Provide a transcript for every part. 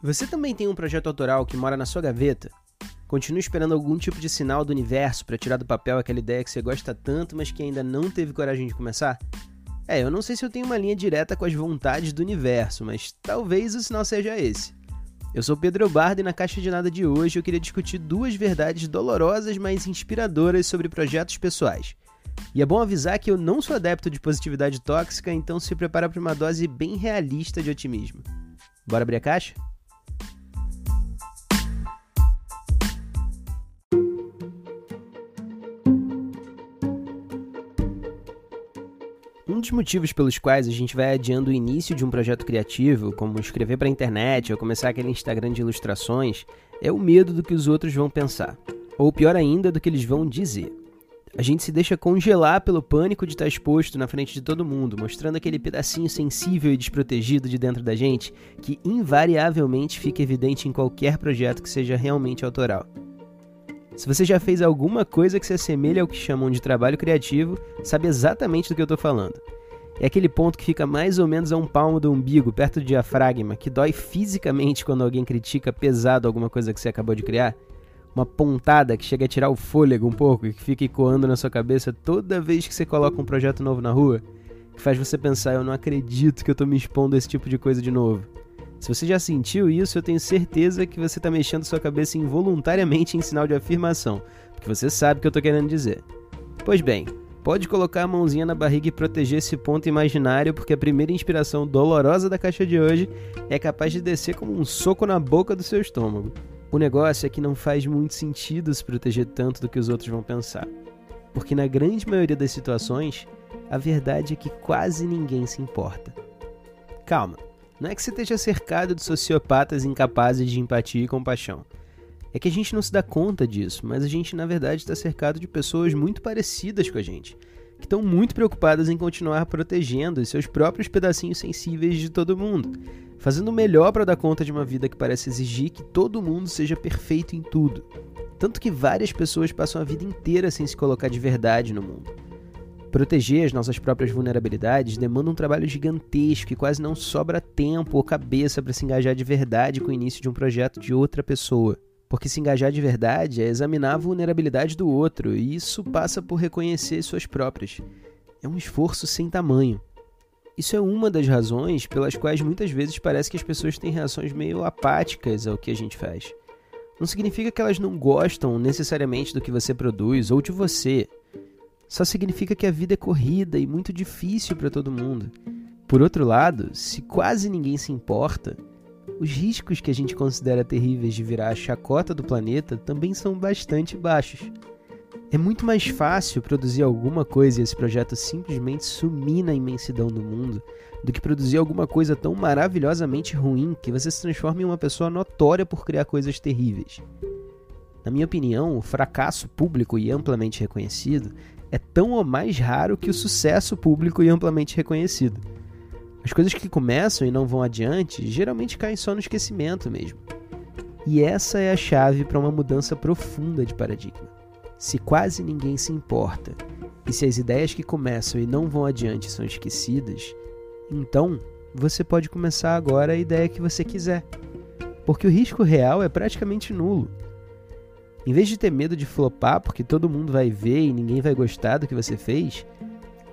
Você também tem um projeto autoral que mora na sua gaveta? Continua esperando algum tipo de sinal do universo para tirar do papel aquela ideia que você gosta tanto, mas que ainda não teve coragem de começar? É, eu não sei se eu tenho uma linha direta com as vontades do universo, mas talvez o sinal seja esse. Eu sou Pedro Bardo e na Caixa de Nada de hoje eu queria discutir duas verdades dolorosas, mas inspiradoras sobre projetos pessoais. E é bom avisar que eu não sou adepto de positividade tóxica, então se prepara para uma dose bem realista de otimismo. Bora abrir a caixa? Dos motivos pelos quais a gente vai adiando o início de um projeto criativo, como escrever para a internet ou começar aquele Instagram de ilustrações, é o medo do que os outros vão pensar. Ou pior ainda, do que eles vão dizer. A gente se deixa congelar pelo pânico de estar exposto na frente de todo mundo, mostrando aquele pedacinho sensível e desprotegido de dentro da gente que invariavelmente fica evidente em qualquer projeto que seja realmente autoral. Se você já fez alguma coisa que se assemelha ao que chamam de trabalho criativo, sabe exatamente do que eu estou falando. É aquele ponto que fica mais ou menos a um palmo do umbigo, perto do diafragma, que dói fisicamente quando alguém critica pesado alguma coisa que você acabou de criar. Uma pontada que chega a tirar o fôlego um pouco e que fica ecoando na sua cabeça toda vez que você coloca um projeto novo na rua, que faz você pensar: eu não acredito que eu estou me expondo a esse tipo de coisa de novo. Se você já sentiu isso, eu tenho certeza que você está mexendo sua cabeça involuntariamente em sinal de afirmação, porque você sabe o que eu estou querendo dizer. Pois bem, pode colocar a mãozinha na barriga e proteger esse ponto imaginário, porque a primeira inspiração dolorosa da caixa de hoje é capaz de descer como um soco na boca do seu estômago. O negócio é que não faz muito sentido se proteger tanto do que os outros vão pensar. Porque na grande maioria das situações, a verdade é que quase ninguém se importa. Calma, não é que você esteja cercado de sociopatas incapazes de empatia e compaixão. É que a gente não se dá conta disso, mas a gente na verdade está cercado de pessoas muito parecidas com a gente, que estão muito preocupadas em continuar protegendo os seus próprios pedacinhos sensíveis de todo mundo, fazendo o melhor para dar conta de uma vida que parece exigir que todo mundo seja perfeito em tudo. Tanto que várias pessoas passam a vida inteira sem se colocar de verdade no mundo. Proteger as nossas próprias vulnerabilidades demanda um trabalho gigantesco e quase não sobra tempo ou cabeça para se engajar de verdade com o início de um projeto de outra pessoa. Porque se engajar de verdade é examinar a vulnerabilidade do outro, e isso passa por reconhecer suas próprias. É um esforço sem tamanho. Isso é uma das razões pelas quais muitas vezes parece que as pessoas têm reações meio apáticas ao que a gente faz. Não significa que elas não gostam necessariamente do que você produz ou de você só significa que a vida é corrida e muito difícil para todo mundo. Por outro lado, se quase ninguém se importa, os riscos que a gente considera terríveis de virar a chacota do planeta também são bastante baixos. É muito mais fácil produzir alguma coisa e esse projeto simplesmente sumir na imensidão do mundo do que produzir alguma coisa tão maravilhosamente ruim que você se transforma em uma pessoa notória por criar coisas terríveis. Na minha opinião, o fracasso público e amplamente reconhecido é tão ou mais raro que o sucesso público e amplamente reconhecido. As coisas que começam e não vão adiante geralmente caem só no esquecimento mesmo. E essa é a chave para uma mudança profunda de paradigma. Se quase ninguém se importa, e se as ideias que começam e não vão adiante são esquecidas, então você pode começar agora a ideia que você quiser. Porque o risco real é praticamente nulo. Em vez de ter medo de flopar porque todo mundo vai ver e ninguém vai gostar do que você fez,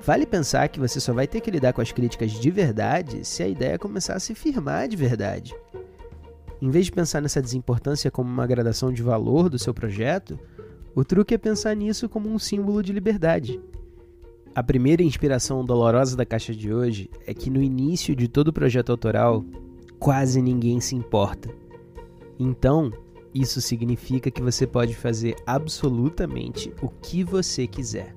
vale pensar que você só vai ter que lidar com as críticas de verdade se a ideia começar a se firmar de verdade. Em vez de pensar nessa desimportância como uma gradação de valor do seu projeto, o truque é pensar nisso como um símbolo de liberdade. A primeira inspiração dolorosa da caixa de hoje é que no início de todo projeto autoral, quase ninguém se importa. Então, isso significa que você pode fazer absolutamente o que você quiser.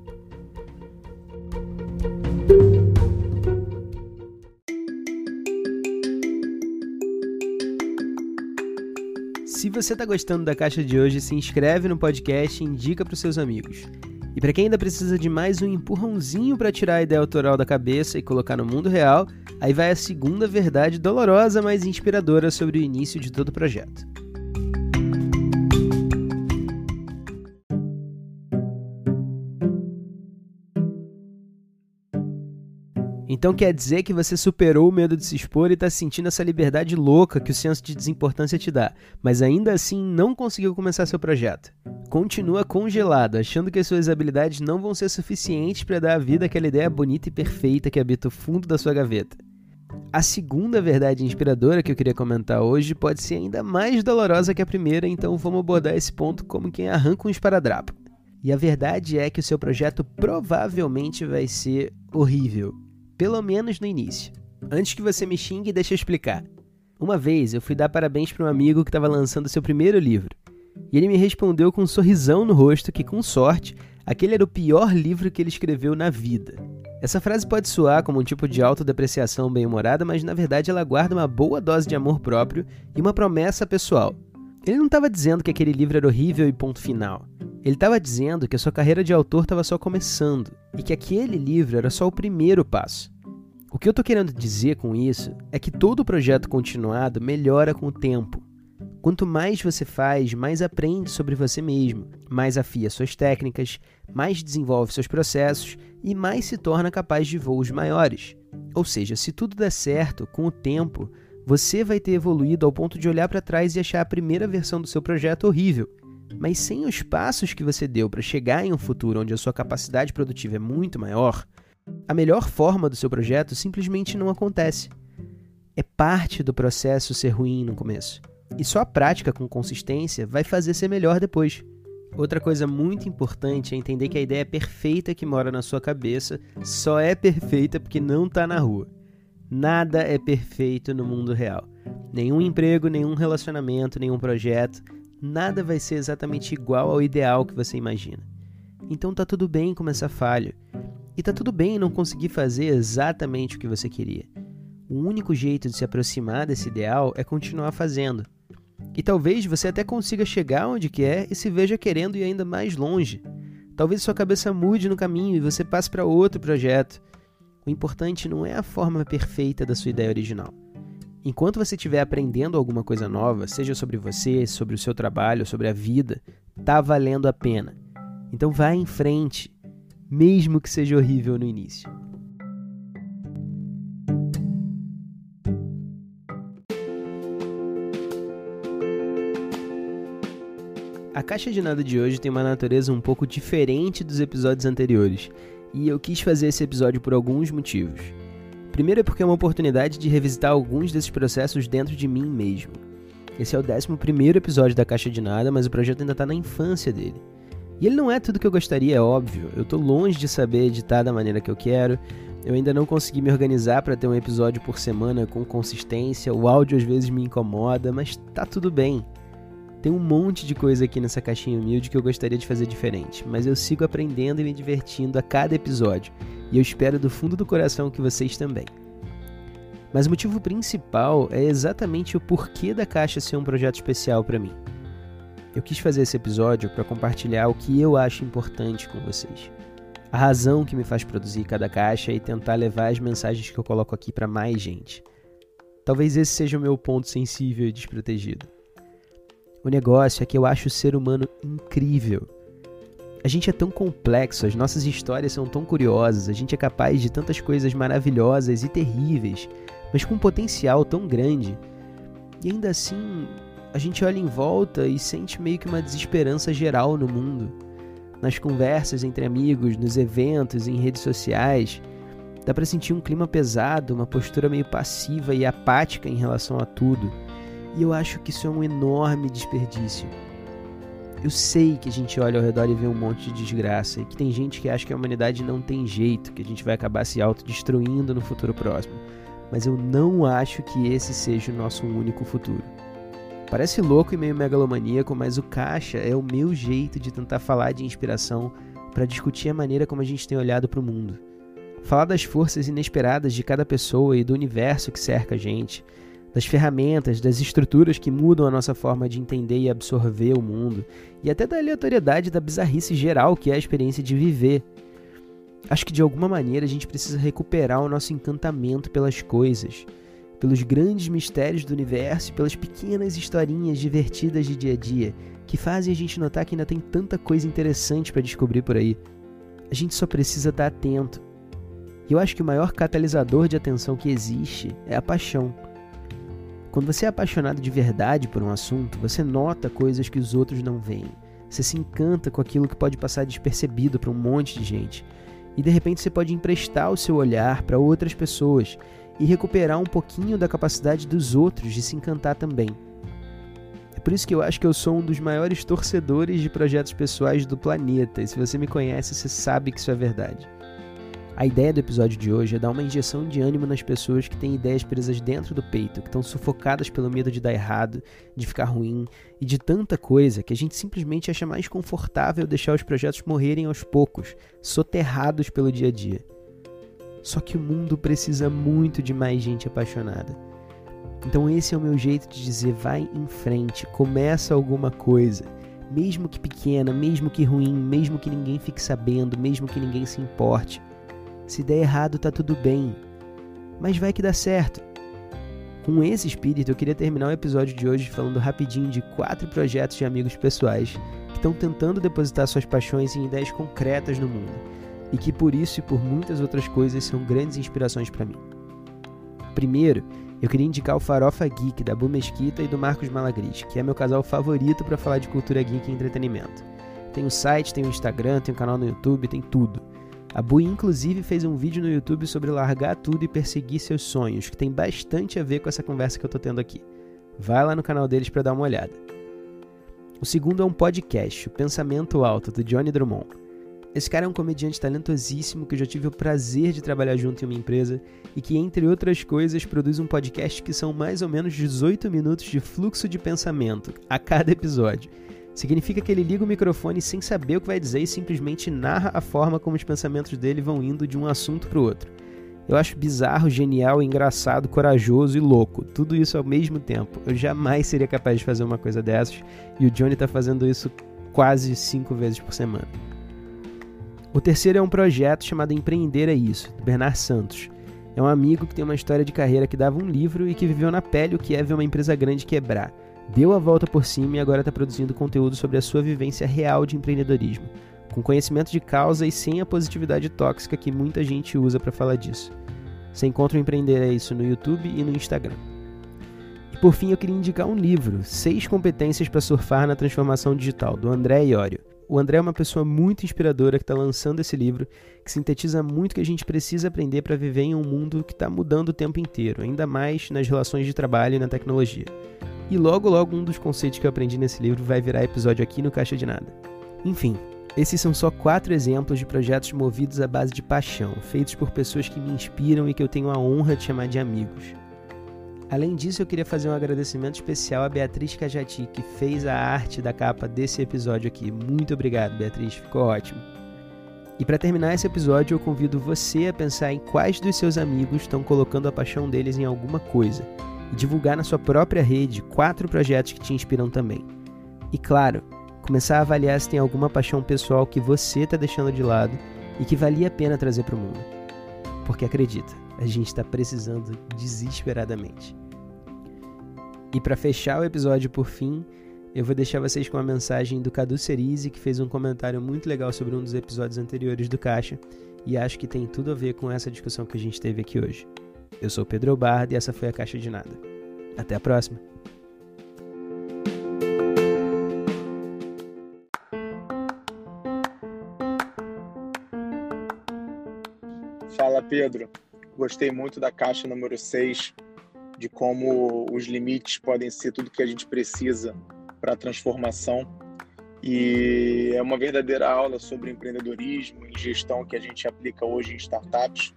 Se você está gostando da caixa de hoje, se inscreve no podcast e indica para os seus amigos. E para quem ainda precisa de mais um empurrãozinho para tirar a ideia autoral da cabeça e colocar no mundo real, aí vai a segunda verdade dolorosa, mas inspiradora sobre o início de todo o projeto. Então quer dizer que você superou o medo de se expor e está sentindo essa liberdade louca que o senso de desimportância te dá, mas ainda assim não conseguiu começar seu projeto. Continua congelado, achando que as suas habilidades não vão ser suficientes para dar à vida aquela ideia bonita e perfeita que habita o fundo da sua gaveta. A segunda verdade inspiradora que eu queria comentar hoje pode ser ainda mais dolorosa que a primeira, então vamos abordar esse ponto como quem arranca um esparadrapo. E a verdade é que o seu projeto provavelmente vai ser horrível pelo menos no início. Antes que você me xingue, deixa eu explicar. Uma vez eu fui dar parabéns para um amigo que estava lançando seu primeiro livro. E ele me respondeu com um sorrisão no rosto que, com sorte, aquele era o pior livro que ele escreveu na vida. Essa frase pode soar como um tipo de autodepreciação bem-humorada, mas na verdade ela guarda uma boa dose de amor próprio e uma promessa pessoal. Ele não estava dizendo que aquele livro era horrível e ponto final. Ele estava dizendo que a sua carreira de autor estava só começando e que aquele livro era só o primeiro passo. O que eu estou querendo dizer com isso é que todo projeto continuado melhora com o tempo. Quanto mais você faz, mais aprende sobre você mesmo, mais afia suas técnicas, mais desenvolve seus processos e mais se torna capaz de voos maiores. Ou seja, se tudo der certo, com o tempo, você vai ter evoluído ao ponto de olhar para trás e achar a primeira versão do seu projeto horrível mas sem os passos que você deu para chegar em um futuro onde a sua capacidade produtiva é muito maior, a melhor forma do seu projeto simplesmente não acontece. É parte do processo ser ruim no começo. E só a prática com consistência vai fazer ser melhor depois. Outra coisa muito importante é entender que a ideia perfeita que mora na sua cabeça só é perfeita porque não está na rua. Nada é perfeito no mundo real. Nenhum emprego, nenhum relacionamento, nenhum projeto, nada vai ser exatamente igual ao ideal que você imagina. Então tá tudo bem começar falho. E tá tudo bem não conseguir fazer exatamente o que você queria. O único jeito de se aproximar desse ideal é continuar fazendo. E talvez você até consiga chegar onde quer e se veja querendo ir ainda mais longe. Talvez sua cabeça mude no caminho e você passe para outro projeto. O importante não é a forma perfeita da sua ideia original Enquanto você estiver aprendendo alguma coisa nova, seja sobre você, sobre o seu trabalho, sobre a vida, tá valendo a pena. Então vá em frente, mesmo que seja horrível no início. A caixa de nada de hoje tem uma natureza um pouco diferente dos episódios anteriores, e eu quis fazer esse episódio por alguns motivos. Primeiro é porque é uma oportunidade de revisitar alguns desses processos dentro de mim mesmo. Esse é o 11 episódio da Caixa de Nada, mas o projeto ainda está na infância dele. E ele não é tudo que eu gostaria, é óbvio. Eu estou longe de saber editar da maneira que eu quero. Eu ainda não consegui me organizar para ter um episódio por semana com consistência. O áudio às vezes me incomoda, mas tá tudo bem. Tem um monte de coisa aqui nessa caixinha humilde que eu gostaria de fazer diferente, mas eu sigo aprendendo e me divertindo a cada episódio e eu espero do fundo do coração que vocês também. Mas o motivo principal é exatamente o porquê da caixa ser um projeto especial para mim. Eu quis fazer esse episódio para compartilhar o que eu acho importante com vocês. A razão que me faz produzir cada caixa e tentar levar as mensagens que eu coloco aqui para mais gente. Talvez esse seja o meu ponto sensível e desprotegido. O negócio é que eu acho o ser humano incrível a gente é tão complexo, as nossas histórias são tão curiosas, a gente é capaz de tantas coisas maravilhosas e terríveis, mas com um potencial tão grande. E ainda assim, a gente olha em volta e sente meio que uma desesperança geral no mundo. Nas conversas entre amigos, nos eventos, em redes sociais, dá para sentir um clima pesado, uma postura meio passiva e apática em relação a tudo. E eu acho que isso é um enorme desperdício. Eu sei que a gente olha ao redor e vê um monte de desgraça e que tem gente que acha que a humanidade não tem jeito, que a gente vai acabar se autodestruindo no futuro próximo. Mas eu não acho que esse seja o nosso único futuro. Parece louco e meio megalomaníaco, mas o Caixa é o meu jeito de tentar falar de inspiração para discutir a maneira como a gente tem olhado para o mundo. Falar das forças inesperadas de cada pessoa e do universo que cerca a gente, das ferramentas, das estruturas que mudam a nossa forma de entender e absorver o mundo, e até da aleatoriedade da bizarrice geral que é a experiência de viver. Acho que de alguma maneira a gente precisa recuperar o nosso encantamento pelas coisas, pelos grandes mistérios do universo e pelas pequenas historinhas divertidas de dia a dia que fazem a gente notar que ainda tem tanta coisa interessante para descobrir por aí. A gente só precisa estar atento. E eu acho que o maior catalisador de atenção que existe é a paixão. Quando você é apaixonado de verdade por um assunto, você nota coisas que os outros não veem. Você se encanta com aquilo que pode passar despercebido para um monte de gente. E de repente você pode emprestar o seu olhar para outras pessoas e recuperar um pouquinho da capacidade dos outros de se encantar também. É por isso que eu acho que eu sou um dos maiores torcedores de projetos pessoais do planeta, e se você me conhece, você sabe que isso é verdade. A ideia do episódio de hoje é dar uma injeção de ânimo nas pessoas que têm ideias presas dentro do peito, que estão sufocadas pelo medo de dar errado, de ficar ruim e de tanta coisa que a gente simplesmente acha mais confortável deixar os projetos morrerem aos poucos, soterrados pelo dia a dia. Só que o mundo precisa muito de mais gente apaixonada. Então esse é o meu jeito de dizer vai em frente, começa alguma coisa. Mesmo que pequena, mesmo que ruim, mesmo que ninguém fique sabendo, mesmo que ninguém se importe. Se der errado, tá tudo bem. Mas vai que dá certo. Com esse espírito, eu queria terminar o episódio de hoje falando rapidinho de quatro projetos de amigos pessoais que estão tentando depositar suas paixões em ideias concretas no mundo e que por isso e por muitas outras coisas são grandes inspirações para mim. Primeiro, eu queria indicar o Farofa Geek da Bu Mesquita e do Marcos Malagris, que é meu casal favorito para falar de cultura geek e entretenimento. Tem o site, tem o Instagram, tem o canal no YouTube, tem tudo. A Bui inclusive fez um vídeo no YouTube sobre largar tudo e perseguir seus sonhos, que tem bastante a ver com essa conversa que eu tô tendo aqui. Vai lá no canal deles para dar uma olhada. O segundo é um podcast, o Pensamento Alto, do Johnny Drummond. Esse cara é um comediante talentosíssimo que eu já tive o prazer de trabalhar junto em uma empresa e que, entre outras coisas, produz um podcast que são mais ou menos 18 minutos de fluxo de pensamento a cada episódio Significa que ele liga o microfone sem saber o que vai dizer e simplesmente narra a forma como os pensamentos dele vão indo de um assunto para o outro. Eu acho bizarro, genial, engraçado, corajoso e louco. Tudo isso ao mesmo tempo. Eu jamais seria capaz de fazer uma coisa dessas e o Johnny está fazendo isso quase cinco vezes por semana. O terceiro é um projeto chamado Empreender é Isso, do Bernard Santos. É um amigo que tem uma história de carreira que dava um livro e que viveu na pele o que é ver uma empresa grande quebrar deu a volta por cima e agora está produzindo conteúdo sobre a sua vivência real de empreendedorismo, com conhecimento de causa e sem a positividade tóxica que muita gente usa para falar disso. Você encontra o Empreender é Isso no YouTube e no Instagram. E por fim, eu queria indicar um livro, Seis Competências para Surfar na Transformação Digital, do André Iorio. O André é uma pessoa muito inspiradora que está lançando esse livro, que sintetiza muito o que a gente precisa aprender para viver em um mundo que está mudando o tempo inteiro, ainda mais nas relações de trabalho e na tecnologia. E logo, logo, um dos conceitos que eu aprendi nesse livro vai virar episódio aqui no Caixa de Nada. Enfim, esses são só quatro exemplos de projetos movidos à base de paixão, feitos por pessoas que me inspiram e que eu tenho a honra de chamar de amigos. Além disso, eu queria fazer um agradecimento especial a Beatriz Cajati, que fez a arte da capa desse episódio aqui. Muito obrigado, Beatriz, ficou ótimo. E para terminar esse episódio, eu convido você a pensar em quais dos seus amigos estão colocando a paixão deles em alguma coisa e divulgar na sua própria rede quatro projetos que te inspiram também. E claro, começar a avaliar se tem alguma paixão pessoal que você está deixando de lado e que valia a pena trazer para o mundo. Porque acredita, a gente está precisando desesperadamente. E para fechar o episódio por fim, eu vou deixar vocês com a mensagem do Cadu Cerise, que fez um comentário muito legal sobre um dos episódios anteriores do Caixa, e acho que tem tudo a ver com essa discussão que a gente teve aqui hoje. Eu sou Pedro Bard e essa foi a Caixa de Nada. Até a próxima! Fala Pedro, gostei muito da caixa número 6, de como os limites podem ser tudo que a gente precisa para a transformação. E é uma verdadeira aula sobre empreendedorismo e gestão que a gente aplica hoje em startups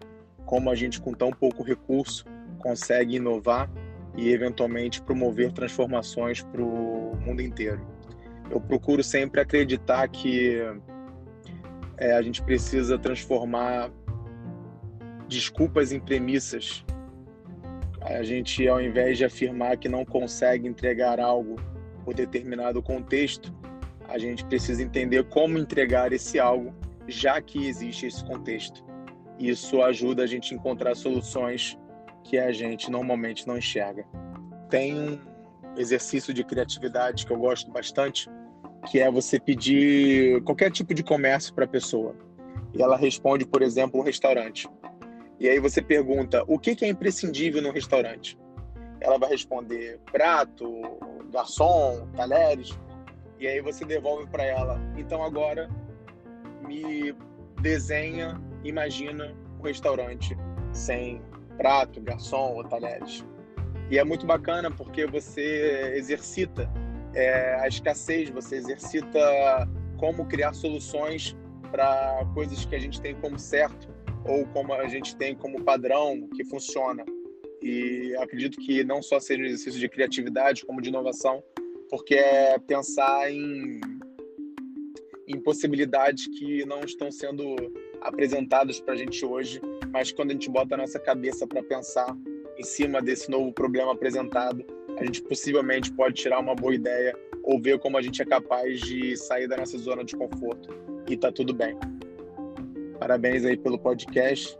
como a gente com tão pouco recurso consegue inovar e eventualmente promover transformações para o mundo inteiro. Eu procuro sempre acreditar que é, a gente precisa transformar desculpas em premissas. A gente, ao invés de afirmar que não consegue entregar algo por determinado contexto, a gente precisa entender como entregar esse algo, já que existe esse contexto. Isso ajuda a gente a encontrar soluções que a gente normalmente não enxerga. Tem um exercício de criatividade que eu gosto bastante, que é você pedir qualquer tipo de comércio para a pessoa. E ela responde, por exemplo, um restaurante. E aí você pergunta: o que é imprescindível no restaurante? Ela vai responder: prato, garçom, talheres. E aí você devolve para ela: então agora me desenha, imagina um restaurante sem prato, garçom ou talheres. E é muito bacana porque você exercita é, a escassez, você exercita como criar soluções para coisas que a gente tem como certo ou como a gente tem como padrão que funciona. E acredito que não só seja um exercício de criatividade, como de inovação, porque é pensar em, em possibilidades que não estão sendo apresentadas para a gente hoje, mas quando a gente bota a nossa cabeça para pensar em cima desse novo problema apresentado, a gente possivelmente pode tirar uma boa ideia ou ver como a gente é capaz de sair da nossa zona de conforto e tá tudo bem. Parabéns aí pelo podcast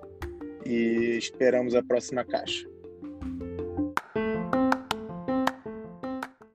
e esperamos a próxima caixa.